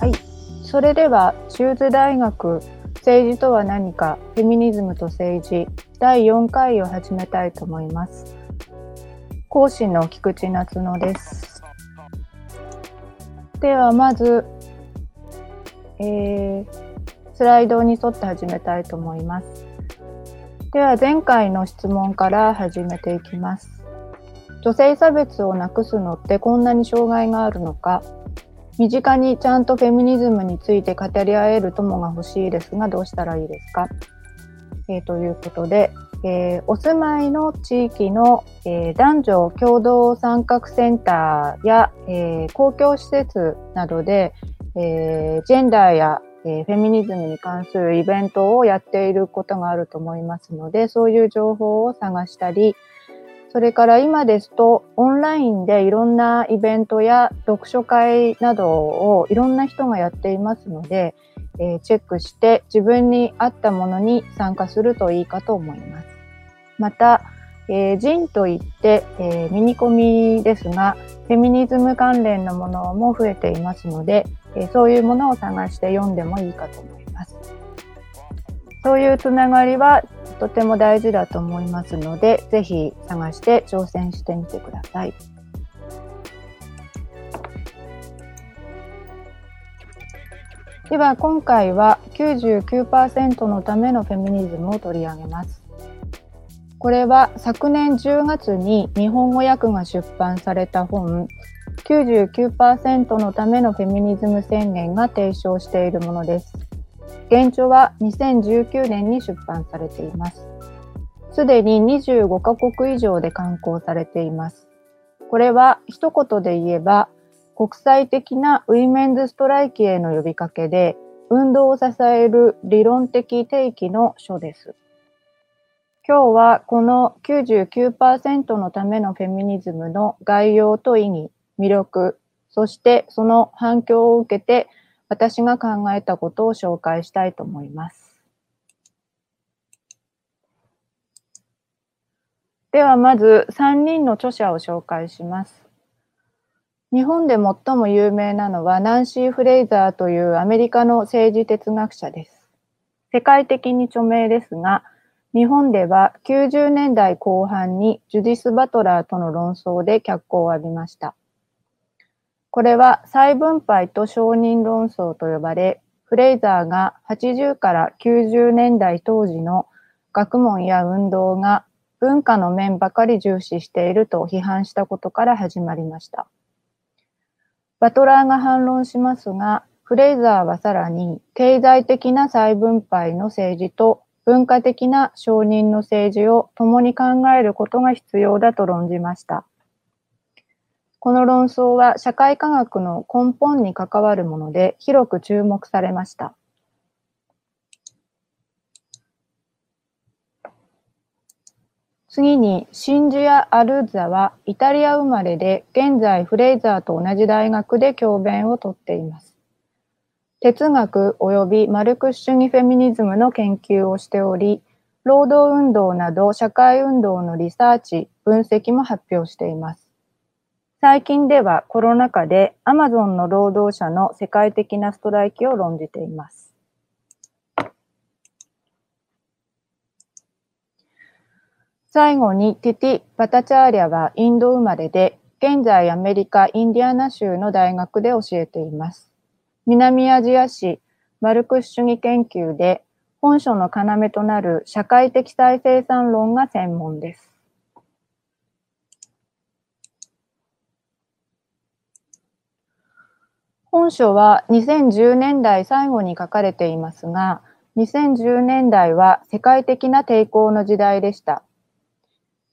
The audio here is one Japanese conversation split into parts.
はい。それではシューズ大学政治とは何かフェミニズムと政治第4回を始めたいと思います。講師の菊池夏乃です。ではまず、えー、スライドに沿って始めたいと思います。では前回の質問から始めていきます。女性差別をなくすのってこんなに障害があるのか？身近にちゃんとフェミニズムについて語り合える友が欲しいですがどうしたらいいですか、えー、ということで、えー、お住まいの地域の、えー、男女共同参画センターや、え公共施設などで、えジェンダーや、えフェミニズムに関するイベントをやっていることがあると思いますのでそういう情報を探したり、それから今ですとオンラインでいろんなイベントや読書会などをいろんな人がやっていますので、えー、チェックして自分に合ったものに参加するといいかと思います。また、えー、ジンといって、えー、ミニコミですが、フェミニズム関連のものも増えていますので、えー、そういうものを探して読んでもいいかと思います。そういうつながりはとても大事だと思いますので、ぜひ探して挑戦してみてください。では今回は99%のためのフェミニズムを取り上げます。これは昨年10月に日本語訳が出版された本99%のためのフェミニズム宣言が提唱しているものです。原著は2019年に出版されています。すでに25カ国以上で刊行されています。これは一言で言えば、国際的なウィメンズストライキへの呼びかけで、運動を支える理論的定義の書です。今日はこの99%のためのフェミニズムの概要と意義、魅力、そしてその反響を受けて私が考えたことを紹介したいと思います。ではまず3人の著者を紹介します。日本で最も有名なのはナンシー・フレイザーというアメリカの政治哲学者です。世界的に著名ですが、日本では90年代後半にジュディス・バトラーとの論争で脚光を浴びました。これは再分配と承認論争と呼ばれ、フレイザーが80から90年代当時の学問や運動が文化の面ばかり重視していると批判したことから始まりました。バトラーが反論しますが、フレイザーはさらに経済的な再分配の政治と文化的な承認の政治を共に考えることが必要だと論じました。この論争は社会科学の根本に関わるもので広く注目されました。次に、シンジア・アルーザはイタリア生まれで、現在フレイザーと同じ大学で教鞭をとっています。哲学及びマルクス主義フェミニズムの研究をしており、労働運動など社会運動のリサーチ、分析も発表しています。最近ではコロナ禍でアマゾンの労働者の世界的なストライキを論じています。最後にティティ・バタチャーリャはインド生まれで、現在アメリカ・インディアナ州の大学で教えています。南アジア史マルクス主義研究で本書の要となる社会的再生産論が専門です。本書は2010年代最後に書かれていますが、2010年代は世界的な抵抗の時代でした。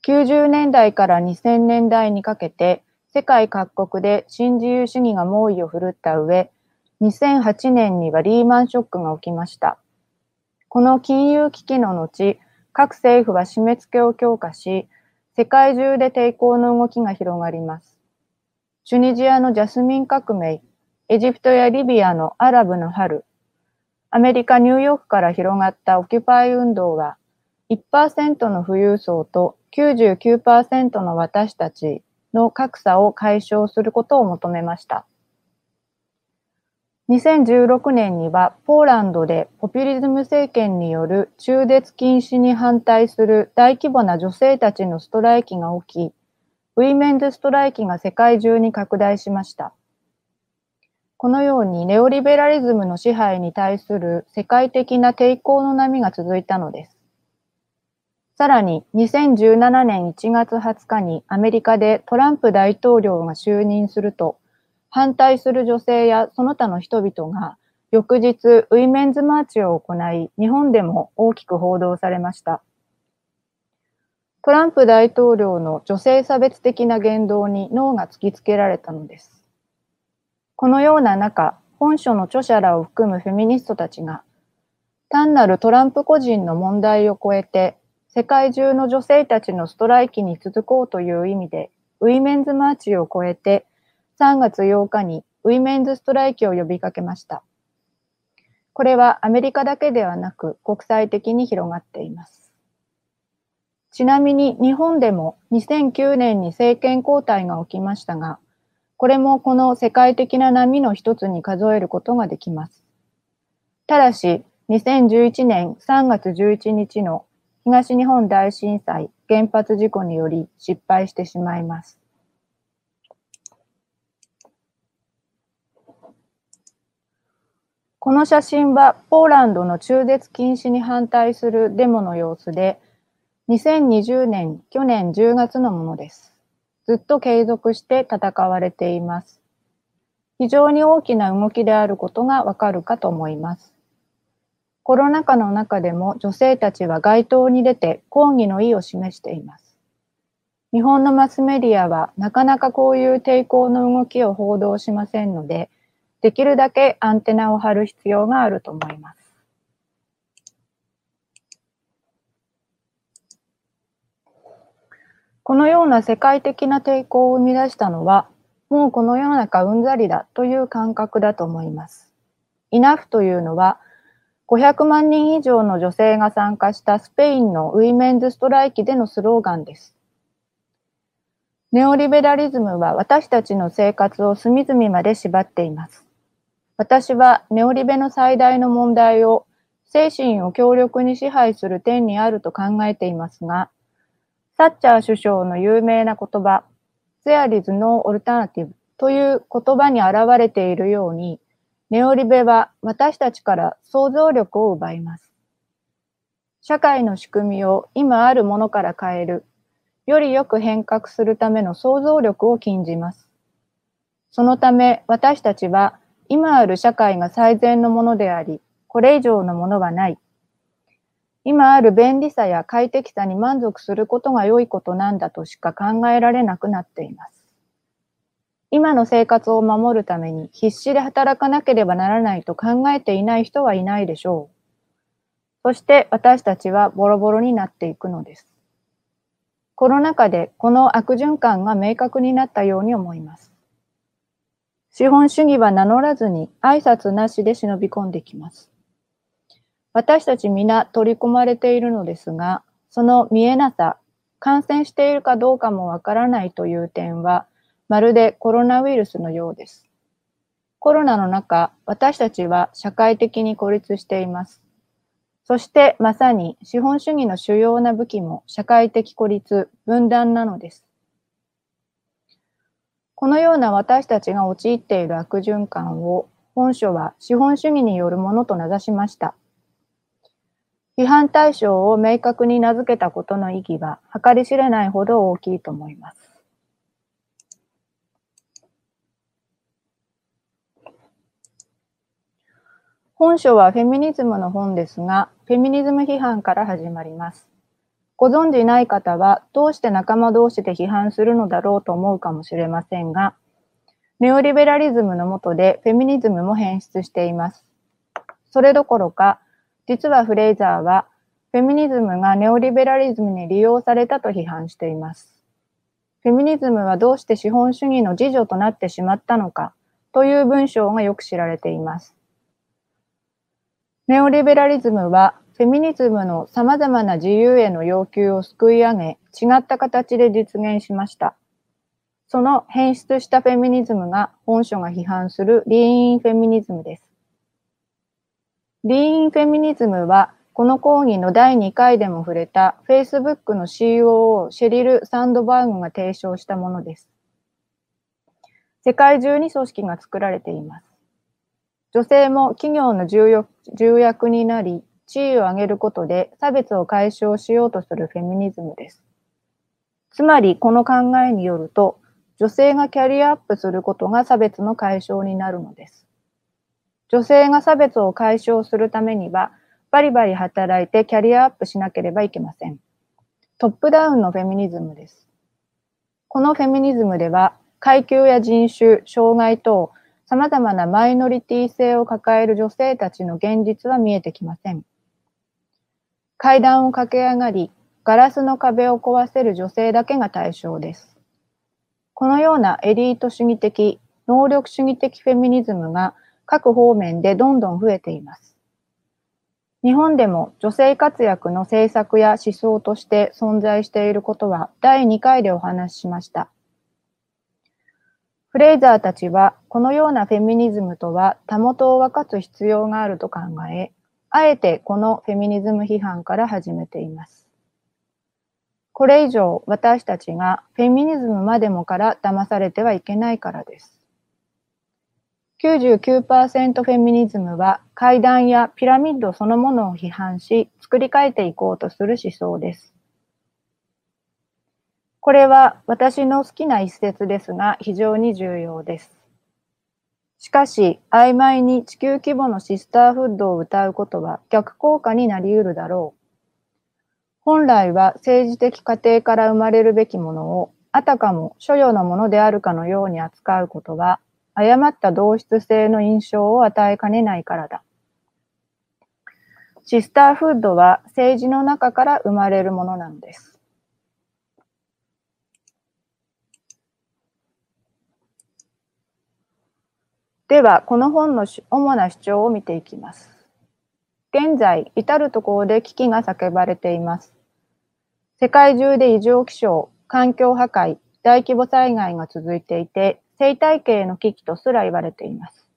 90年代から2000年代にかけて、世界各国で新自由主義が猛威を振るった上、2008年にはリーマンショックが起きました。この金融危機の後、各政府は締め付けを強化し、世界中で抵抗の動きが広がります。チュニジアのジャスミン革命、エジプトやリビアのアラブの春、アメリカ・ニューヨークから広がったオキュパイ運動は、1%の富裕層と99%の私たちの格差を解消することを求めました。2016年にはポーランドでポピュリズム政権による中絶禁止に反対する大規模な女性たちのストライキが起き、ウィメンズストライキが世界中に拡大しました。このようにネオリベラリズムの支配に対する世界的な抵抗の波が続いたのです。さらに2017年1月20日にアメリカでトランプ大統領が就任すると、反対する女性やその他の人々が翌日ウィメンズマーチを行い、日本でも大きく報道されました。トランプ大統領の女性差別的な言動にノーが突きつけられたのです。このような中、本書の著者らを含むフェミニストたちが、単なるトランプ個人の問題を超えて世界中の女性たちのストライキに続こうという意味で、ウィメンズマーチを超えて、3月8日にウィメンズストライキを呼びかけました。これはアメリカだけではなく国際的に広がっています。ちなみに日本でも2009年に政権交代が起きましたが、これもこの世界的な波の一つに数えることができます。ただし、2011年3月11日の東日本大震災、原発事故により失敗してしまいます。この写真はポーランドの中絶禁止に反対するデモの様子で、2020年、去年10月のものです。ずっと継続して戦われています。非常に大きな動きであることがわかるかと思います。コロナ禍の中でも女性たちは街頭に出て抗議の意を示しています。日本のマスメディアはなかなかこういう抵抗の動きを報道しませんので、できるだけアンテナを張る必要があると思います。このような世界的な抵抗を生み出したのは、もうこの世の中うんざりだという感覚だと思います。 Enough というのは、500万人以上の女性が参加したスペインのウィメンズストライキでのスローガンです。ネオリベラリズムは私たちの生活を隅々まで縛っています。私はネオリベの最大の問題を精神を強力に支配する点にあると考えていますが、サッチャー首相の有名な言葉、There is no alternative という言葉に表れているように、ネオリベは私たちから想像力を奪います。社会の仕組みを今あるものから変える、よりよく変革するための想像力を禁じます。そのため私たちは今ある社会が最善のものであり、これ以上のものはない。今ある便利さや快適さに満足することが良いことなんだとしか考えられなくなっています。今の生活を守るために必死で働かなければならないと考えていない人はいないでしょう。そして私たちはボロボロになっていくのです。コロナ禍でこの悪循環が明確になったように思います。資本主義は名乗らずに挨拶なしで忍び込んできます。私たち皆取り込まれているのですが、その見えなさ、感染しているかどうかもわからないという点は、まるでコロナウイルスのようです。コロナの中、私たちは社会的に孤立しています。そしてまさに資本主義の主要な武器も社会的孤立、分断なのです。このような私たちが陥っている悪循環を本書は資本主義によるものと名指しました。批判対象を明確に名付けたことの意義は計り知れないほど大きいと思います。本書はフェミニズムの本ですが、フェミニズム批判から始まります。ご存じない方は、どうして仲間同士で批判するのだろうと思うかもしれませんが、ネオリベラリズムの下でフェミニズムも変質しています。それどころか、実はフレイザーは、フェミニズムがネオリベラリズムに利用されたと批判しています。フェミニズムはどうして資本主義の自助となってしまったのかという文章がよく知られています。ネオリベラリズムはフェミニズムの様々な自由への要求をすくい上げ、違った形で実現しました。その変質したフェミニズムが本書が批判するリーンフェミニズムです。リーンフェミニズムはこの講義の第2回でも触れた Facebook の COO シェリル・サンドバーグが提唱したものです。世界中に組織が作られています。女性も企業の重役になり、地位を上げることで差別を解消しようとするフェミニズムです。つまり、この考えによると、女性がキャリアアップすることが差別の解消になるのです。女性が差別を解消するためには、バリバリ働いてキャリアアップしなければいけません。トップダウンのフェミニズムです。このフェミニズムでは、階級や人種、障害等、様々なマイノリティ性を抱える女性たちの現実は見えてきません。階段を駆け上がり、ガラスの壁を壊せる女性だけが対象です。このようなエリート主義的、能力主義的フェミニズムが各方面でどんどん増えています。日本でも女性活躍の政策や思想として存在していることは第2回でお話ししました。フレイザーたちは、このようなフェミニズムとは、たもとを分かつ必要があると考え、あえてこのフェミニズム批判から始めています。これ以上、私たちがフェミニズムまでもから騙されてはいけないからです。99%フェミニズムは階段やピラミッドそのものを批判し、作り変えていこうとする思想です。これは私の好きな一節ですが非常に重要です。しかし、曖昧に地球規模のシスターフッドを歌うことは逆効果になり得るだろう。本来は政治的過程から生まれるべきものを、あたかも所与のものであるかのように扱うことは、誤った同質性の印象を与えかねないからだ。シスターフッドは政治の中から生まれるものなのです。では、この本の主な主張を見ていきます。現在、至るところで危機が叫ばれています。世界中で異常気象、環境破壊、大規模災害が続いていて、生態系の危機とすら言われています。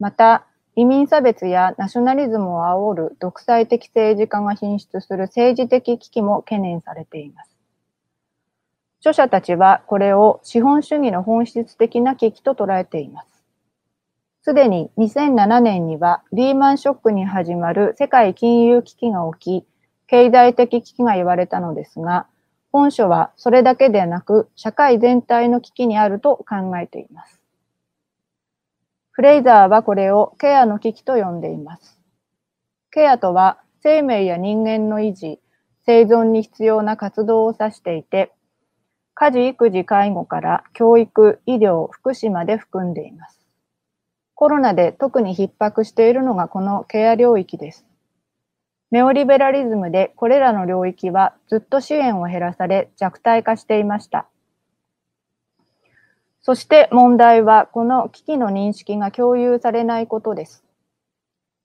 また、移民差別やナショナリズムを煽る独裁的政治家が進出する政治的危機も懸念されています。著者たちはこれを資本主義の本質的な危機と捉えています。すでに2007年にはリーマンショックに始まる世界金融危機が起き、経済的危機が言われたのですが、本書はそれだけでなく社会全体の危機にあると考えています。フレイザーはこれをケアの危機と呼んでいます。ケアとは生命や人間の維持、生存に必要な活動を指していて、家事、育児、介護から教育、医療、福祉まで含んでいます。コロナで特に逼迫しているのがこのケア領域です。ネオリベラリズムでこれらの領域はずっと支援を減らされ弱体化していました。そして問題はこの危機の認識が共有されないことです。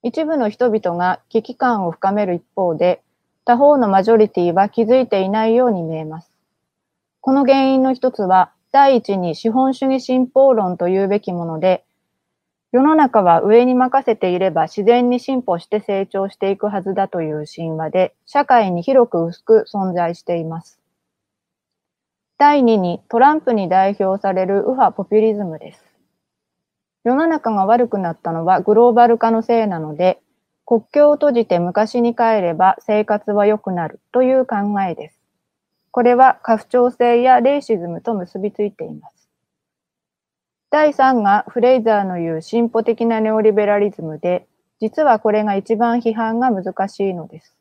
一部の人々が危機感を深める一方で、他方のマジョリティは気づいていないように見えます。この原因の一つは、第一に資本主義信奉論というべきもので、世の中は上に任せていれば自然に進歩して成長していくはずだという神話で、社会に広く薄く存在しています。第2にトランプに代表される右派ポピュリズムです。世の中が悪くなったのはグローバル化のせいなので、国境を閉じて昔に帰れば生活は良くなるという考えです。これは過不調性やレイシズムと結びついています。第3がフレイザーの言う進歩的なネオリベラリズムで、実はこれが一番批判が難しいのです。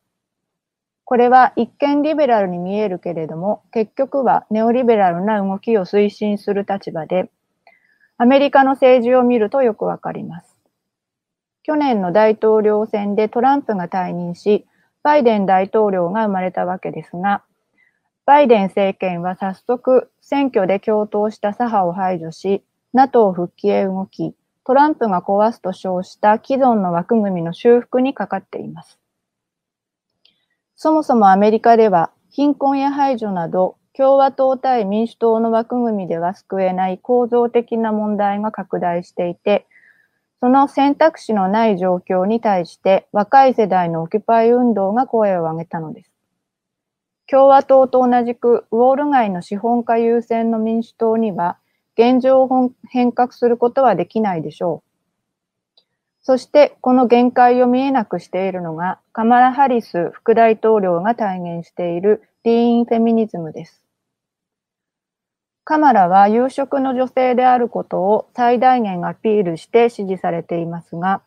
これは一見リベラルに見えるけれども、結局はネオリベラルな動きを推進する立場で、アメリカの政治を見るとよくわかります。去年の大統領選でトランプが退任し、バイデン大統領が生まれたわけですが、バイデン政権は早速選挙で共闘した左派を排除し、NATO 復帰へ動き、トランプが壊すと称した既存の枠組みの修復にかかっています。そもそもアメリカでは貧困や排除など共和党対民主党の枠組みでは救えない構造的な問題が拡大していて、その選択肢のない状況に対して若い世代のオキュパイ運動が声を上げたのです。共和党と同じくウォール街の資本家優先の民主党には現状を変革することはできないでしょう。そしてこの限界を見えなくしているのがカマラ・ハリス副大統領が体現しているリーンフェミニズムです。カマラは有色の女性であることを最大限アピールして支持されていますが、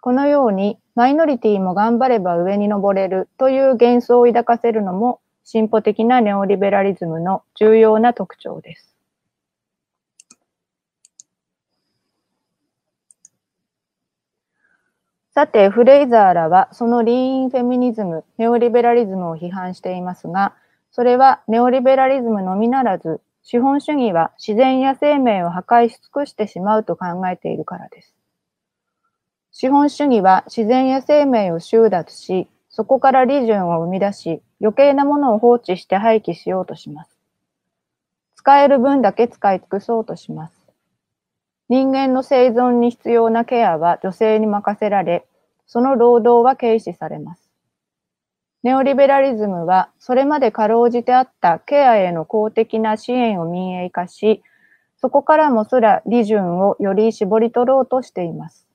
このようにマイノリティも頑張れば上に登れるという幻想を抱かせるのも進歩的なネオリベラリズムの重要な特徴です。さて、フレイザーらはそのリーンフェミニズム、ネオリベラリズムを批判していますが、それはネオリベラリズムのみならず、資本主義は自然や生命を破壊し尽くしてしまうと考えているからです。資本主義は自然や生命を収奪し、そこから利潤を生み出し、余計なものを放置して廃棄しようとします。使える分だけ使い尽くそうとします。人間の生存に必要なケアは女性に任せられ、その労働は軽視されます。ネオリベラリズムは、それまでかろうじてあったケアへの公的な支援を民営化し、そこからもすら利潤をより絞り取ろうとしています。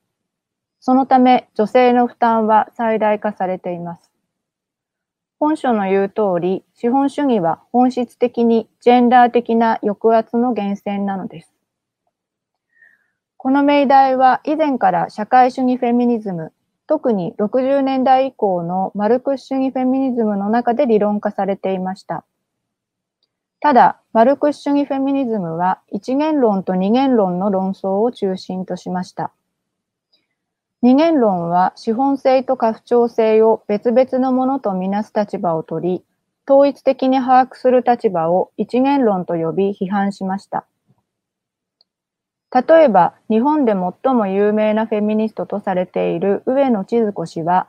そのため、女性の負担は最大化されています。本書の言う通り、資本主義は本質的にジェンダー的な抑圧の源泉なのです。この命題は以前から社会主義フェミニズム特に60年代以降のマルクス主義フェミニズムの中で理論化されていました。ただ、マルクス主義フェミニズムは一元論と二元論の論争を中心としました。二元論は資本性と家父長性を別々のものとみなす立場を取り、統一的に把握する立場を一元論と呼び批判しました。例えば、日本で最も有名なフェミニストとされている上野千鶴子氏は、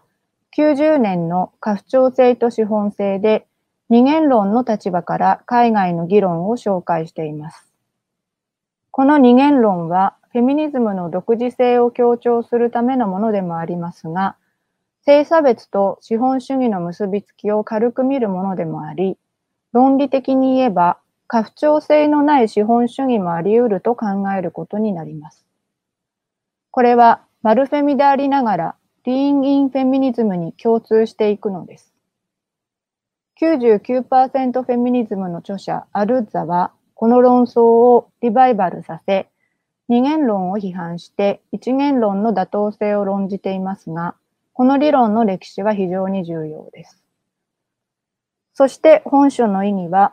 90年の家父長制と資本制で二元論の立場から海外の議論を紹介しています。この二元論はフェミニズムの独自性を強調するためのものでもありますが、性差別と資本主義の結びつきを軽く見るものでもあり、論理的に言えば過不調性のない資本主義もあり得ると考えることになります。これはマルフェミでありながら、リーン・イン・フェミニズムに共通していくのです。99%フェミニズムの著者アルッザは、この論争をリバイバルさせ、二元論を批判して一元論の妥当性を論じていますが、この理論の歴史は非常に重要です。そして本書の意義は、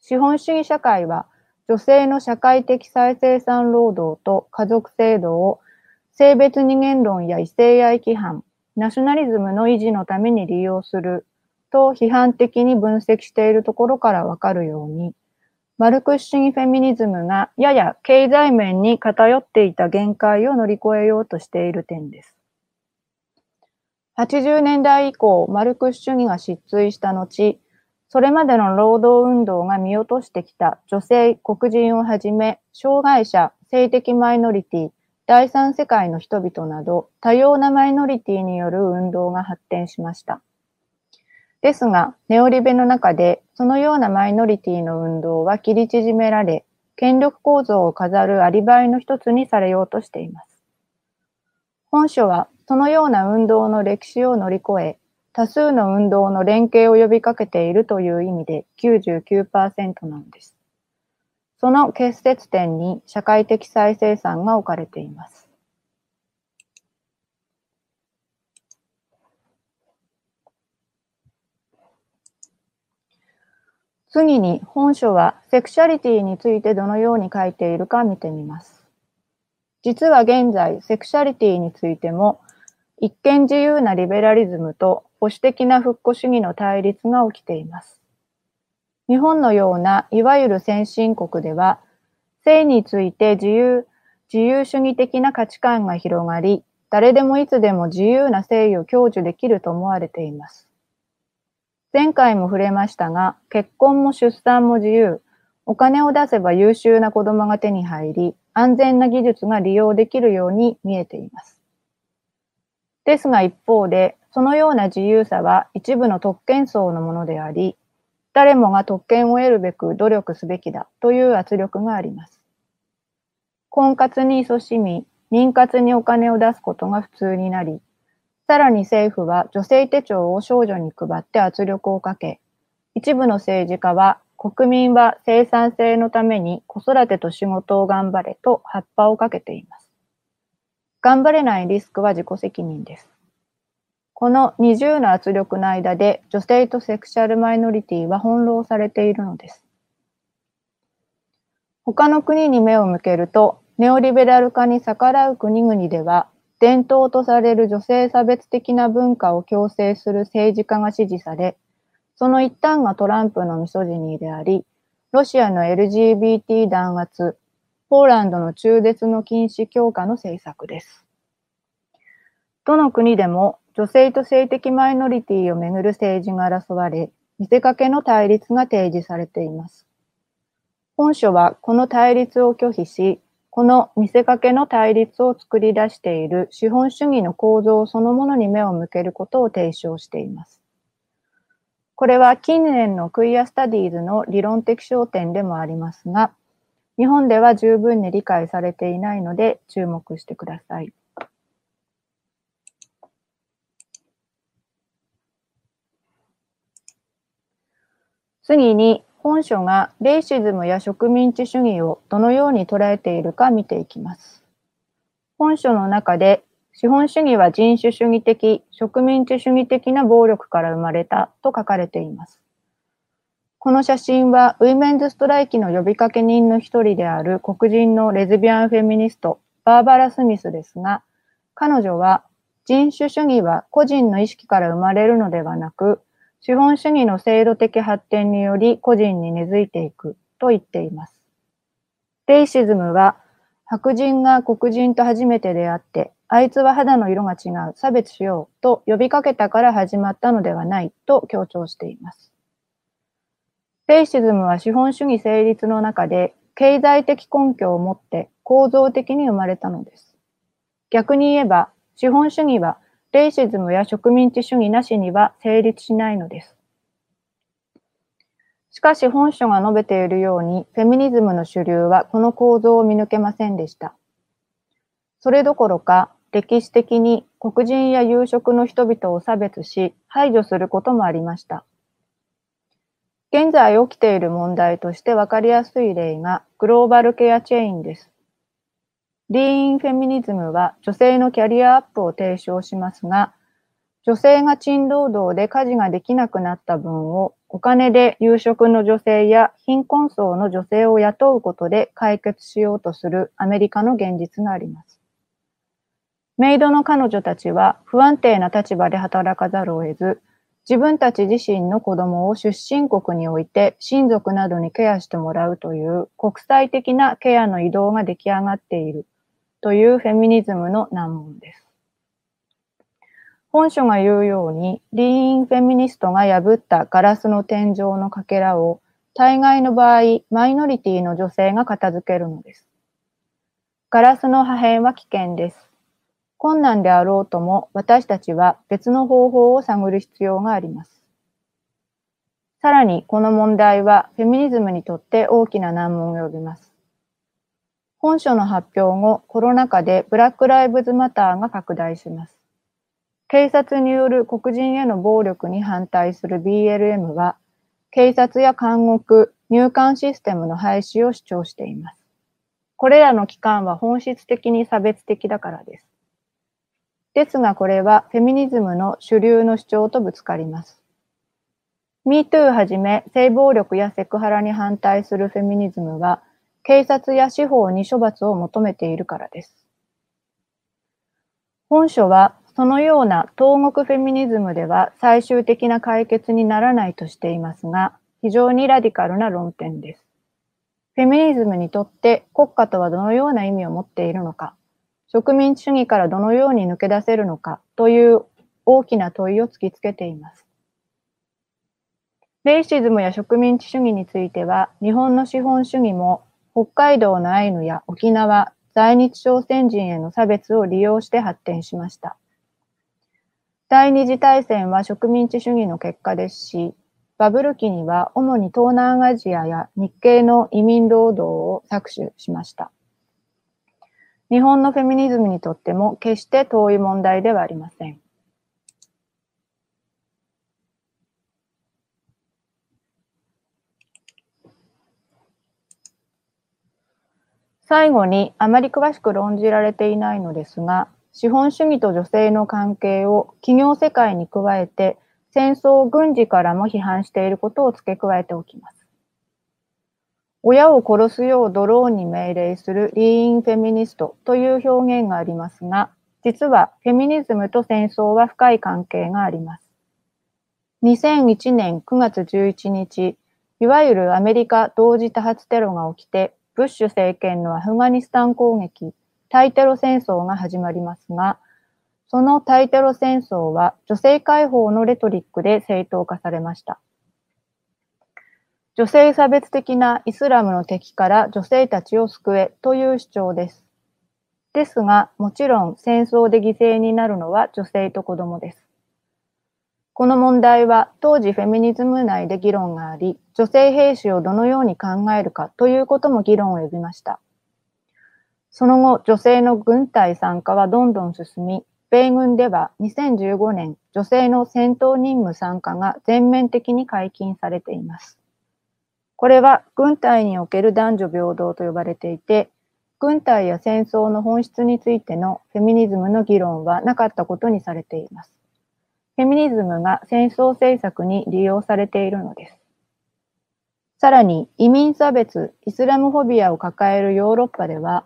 資本主義社会は女性の社会的再生産労働と家族制度を性別二元論や異性愛規範、ナショナリズムの維持のために利用すると批判的に分析しているところからわかるように、マルクス主義フェミニズムがやや経済面に偏っていた限界を乗り越えようとしている点です。80年代以降、マルクス主義が失墜した後、それまでの労働運動が見落としてきた女性、黒人をはじめ、障害者、性的マイノリティ、第三世界の人々など、多様なマイノリティによる運動が発展しました。ですが、ネオリベの中で、そのようなマイノリティの運動は切り縮められ、権力構造を飾るアリバイの一つにされようとしています。本書は、そのような運動の歴史を乗り越え、多数の運動の連携を呼びかけているという意味で99%なんです。その結節点に社会的再生産が置かれています。次に本書はセクシャリティについてどのように書いているか見てみます。実は現在、セクシャリティについても一見自由なリベラリズムと保守的な復古主義の対立が起きています。日本のようないわゆる先進国では、性について自由、自由主義的な価値観が広がり、誰でもいつでも自由な性を享受できると思われています。前回も触れましたが、結婚も出産も自由、お金を出せば優秀な子供が手に入り、安全な技術が利用できるように見えています。ですが一方で、そのような自由さは一部の特権層のものであり、誰もが特権を得るべく努力すべきだという圧力があります。婚活に勤しみ、妊活にお金を出すことが普通になり、さらに政府は女性手帳を少女に配って圧力をかけ、一部の政治家は国民は生産性のために子育てと仕事を頑張れと葉っぱをかけています。頑張れないリスクは自己責任です。この二重の圧力の間で女性とセクシャルマイノリティは翻弄されているのです。他の国に目を向けると、ネオリベラル化に逆らう国々では、伝統とされる女性差別的な文化を強制する政治家が支持され、その一端がトランプのミソジニーであり、ロシアの LGBT 弾圧、ポーランドの中絶の禁止強化の政策です。どの国でも女性と性的マイノリティをめぐる政治が争われ、見せかけの対立が提示されています。本書はこの対立を拒否し、この見せかけの対立を作り出している資本主義の構造そのものに目を向けることを提唱しています。これは近年のクイアスタディーズの理論的焦点でもありますが、日本では十分に理解されていないので注目してください。次に本書がレイシズムや植民地主義をどのように捉えているか見ていきます。本書の中で資本主義は人種主義的、植民地主義的な暴力から生まれたと書かれています。この写真はウィメンズストライキの呼びかけ人の一人である黒人のレズビアンフェミニスト、バーバラ・スミスですが、彼女は人種主義は個人の意識から生まれるのではなく、資本主義の制度的発展により個人に根付いていくと言っています。レイシズムは白人が黒人と初めて出会って、あいつは肌の色が違う、差別しようと呼びかけたから始まったのではないと強調しています。レイシズムは資本主義成立の中で経済的根拠を持って構造的に生まれたのです。逆に言えば、資本主義はレイシズムや植民地主義なしには成立しないのです。しかし本書が述べているように、フェミニズムの主流はこの構造を見抜けませんでした。それどころか、歴史的に黒人や有色の人々を差別し、排除することもありました。現在起きている問題として分かりやすい例がグローバルケアチェインです。リーンフェミニズムは女性のキャリアアップを提唱しますが、女性が賃労働で家事ができなくなった分をお金で有職の女性や貧困層の女性を雇うことで解決しようとするアメリカの現実があります。メイドの彼女たちは不安定な立場で働かざるを得ず、自分たち自身の子供を出身国において親族などにケアしてもらうという国際的なケアの移動が出来上がっているというフェミニズムの難問です。本書が言うように、リーンフェミニストが破ったガラスの天井のかけらを、大概の場合、マイノリティの女性が片付けるのです。ガラスの破片は危険です。困難であろうとも、私たちは別の方法を探る必要があります。さらに、この問題はフェミニズムにとって大きな難問を呼びます。本書の発表後、コロナ禍でブラックライブズマターが拡大します。警察による黒人への暴力に反対する BLM は、警察や監獄、入管システムの廃止を主張しています。これらの機関は本質的に差別的だからです。ですがこれはフェミニズムの主流の主張とぶつかります。MeToo はじめ性暴力やセクハラに反対するフェミニズムは警察や司法に処罰を求めているからです。本書はそのような東国フェミニズムでは最終的な解決にならないとしていますが、非常にラディカルな論点です。フェミニズムにとって国家とはどのような意味を持っているのか、植民地主義からどのように抜け出せるのかという大きな問いを突きつけています。レイシズムや植民地主義については、日本の資本主義も北海道のアイヌや沖縄、在日朝鮮人への差別を利用して発展しました。第二次大戦は植民地主義の結果ですし、バブル期には主に東南アジアや日系の移民労働を搾取しました。日本のフェミニズムにとっても決して遠い問題ではありません。最後にあまり詳しく論じられていないのですが、資本主義と女性の関係を企業世界に加えて戦争軍事からも批判していることを付け加えておきます。親を殺すようドローンに命令するリーンフェミニストという表現がありますが、実はフェミニズムと戦争は深い関係があります。2001年9月11日、いわゆるアメリカ同時多発テロが起きて、ブッシュ政権のアフガニスタン攻撃、対テロ戦争が始まりますが、その対テロ戦争は女性解放のレトリックで正当化されました。女性差別的なイスラムの敵から女性たちを救えという主張です。ですが、もちろん戦争で犠牲になるのは女性と子供です。この問題は当時フェミニズム内で議論があり、女性兵士をどのように考えるかということも議論を呼びました。その後、女性の軍隊参加はどんどん進み、米軍では2015年、女性の戦闘任務参加が全面的に解禁されています。これは軍隊における男女平等と呼ばれていて、軍隊や戦争の本質についてのフェミニズムの議論はなかったことにされています。フェミニズムが戦争政策に利用されているのです。さらに移民差別、イスラムフォビアを抱えるヨーロッパでは、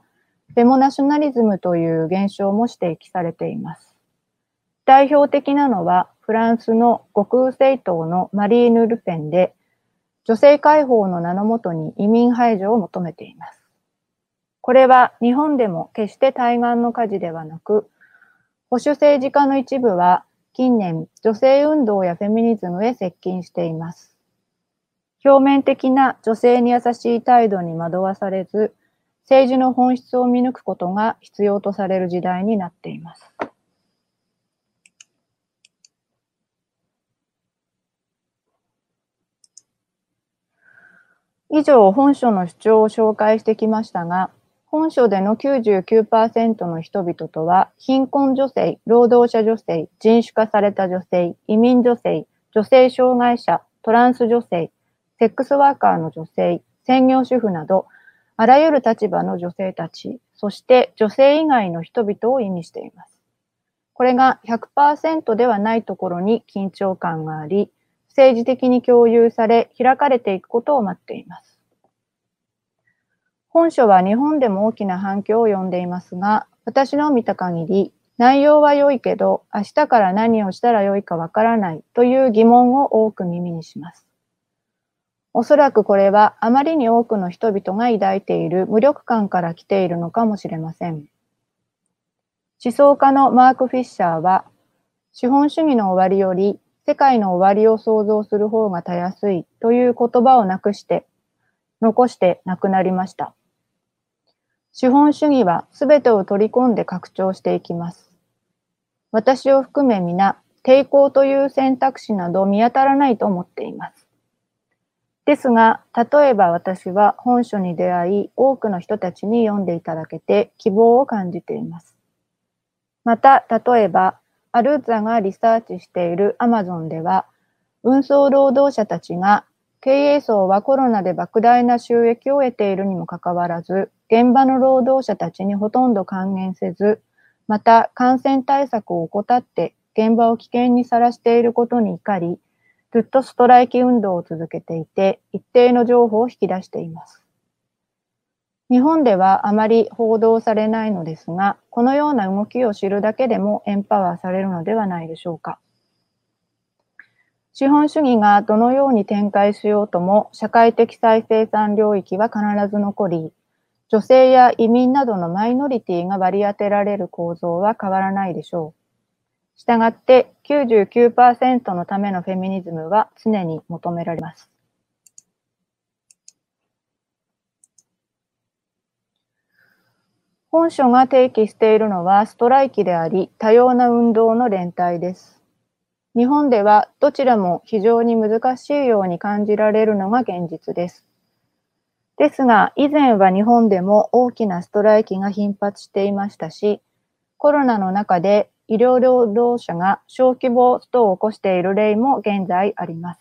フェモナショナリズムという現象も指摘されています。代表的なのはフランスの極右政党のマリーヌ・ルペンで、女性解放の名のもとに移民排除を求めています。これは日本でも決して対岸の火事ではなく、保守政治家の一部は近年、女性運動やフェミニズムへ接近しています。表面的な女性に優しい態度に惑わされず、政治の本質を見抜くことが必要とされる時代になっています。以上、本書の主張を紹介してきましたが、本書での99%の人々とは、貧困女性、労働者女性、人種化された女性、移民女性、女性障害者、トランス女性、セックスワーカーの女性、専業主婦など、あらゆる立場の女性たち、そして女性以外の人々を意味しています。これが100%ではないところに緊張感があり、政治的に共有され、開かれていくことを待っています。本書は日本でも大きな反響を呼んでいますが、私の見た限り、内容は良いけど、明日から何をしたら良いかわからないという疑問を多く耳にします。おそらくこれはあまりに多くの人々が抱いている無力感から来ているのかもしれません。思想家のマーク・フィッシャーは、資本主義の終わりより世界の終わりを想像する方がたやすいという言葉をなくして、残して亡くなりました。資本主義は全てを取り込んで拡張していきます。私を含め皆、抵抗という選択肢など見当たらないと思っています。ですが、例えば私は本書に出会い、多くの人たちに読んでいただけて希望を感じています。また、例えば、アルーザがリサーチしているアマゾンでは、運送労働者たちが経営層はコロナで莫大な収益を得ているにもかかわらず、現場の労働者たちにほとんど還元せず、また感染対策を怠って現場を危険にさらしていることに怒り、ずっとストライキ運動を続けていて、一定の情報を引き出しています。日本ではあまり報道されないのですが、このような動きを知るだけでもエンパワーされるのではないでしょうか。資本主義がどのように展開しようとも社会的再生産領域は必ず残り、女性や移民などのマイノリティが割り当てられる構造は変わらないでしょう。したがって99%のためのフェミニズムは常に求められます。本書が提起しているのはストライキであり、多様な運動の連帯です。日本ではどちらも非常に難しいように感じられるのが現実です。ですが、以前は日本でも大きなストライキが頻発していましたし、コロナの中で医療労働者が小規模ストを起こしている例も現在あります。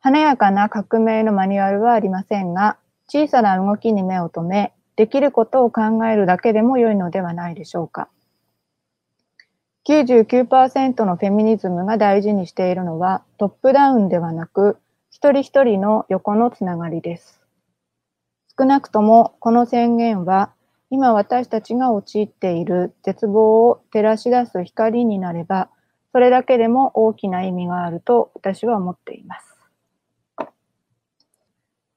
華やかな革命のマニュアルはありませんが、小さな動きに目を留め、できることを考えるだけでも良いのではないでしょうか。99%のフェミニズムが大事にしているのはトップダウンではなく一人一人の横のつながりです。少なくともこの宣言は今私たちが陥っている絶望を照らし出す光になればそれだけでも大きな意味があると私は思っています。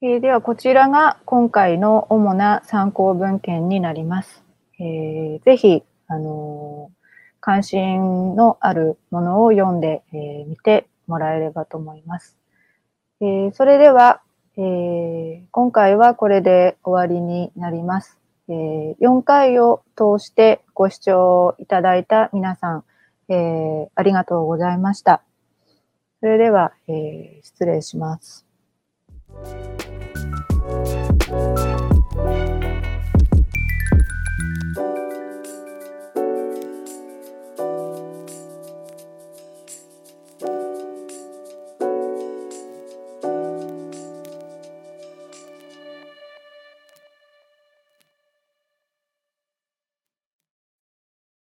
えー、では、こちらが今回の主な参考文献になります。えー、ぜひ、あのー、関心のあるものを読んでみ、えー、てもらえればと思います。えー、それでは、えー、今回はこれで終わりになります。えー、4回を通してご視聴いただいた皆さん、えー、ありがとうございました。それでは、えー、失礼します。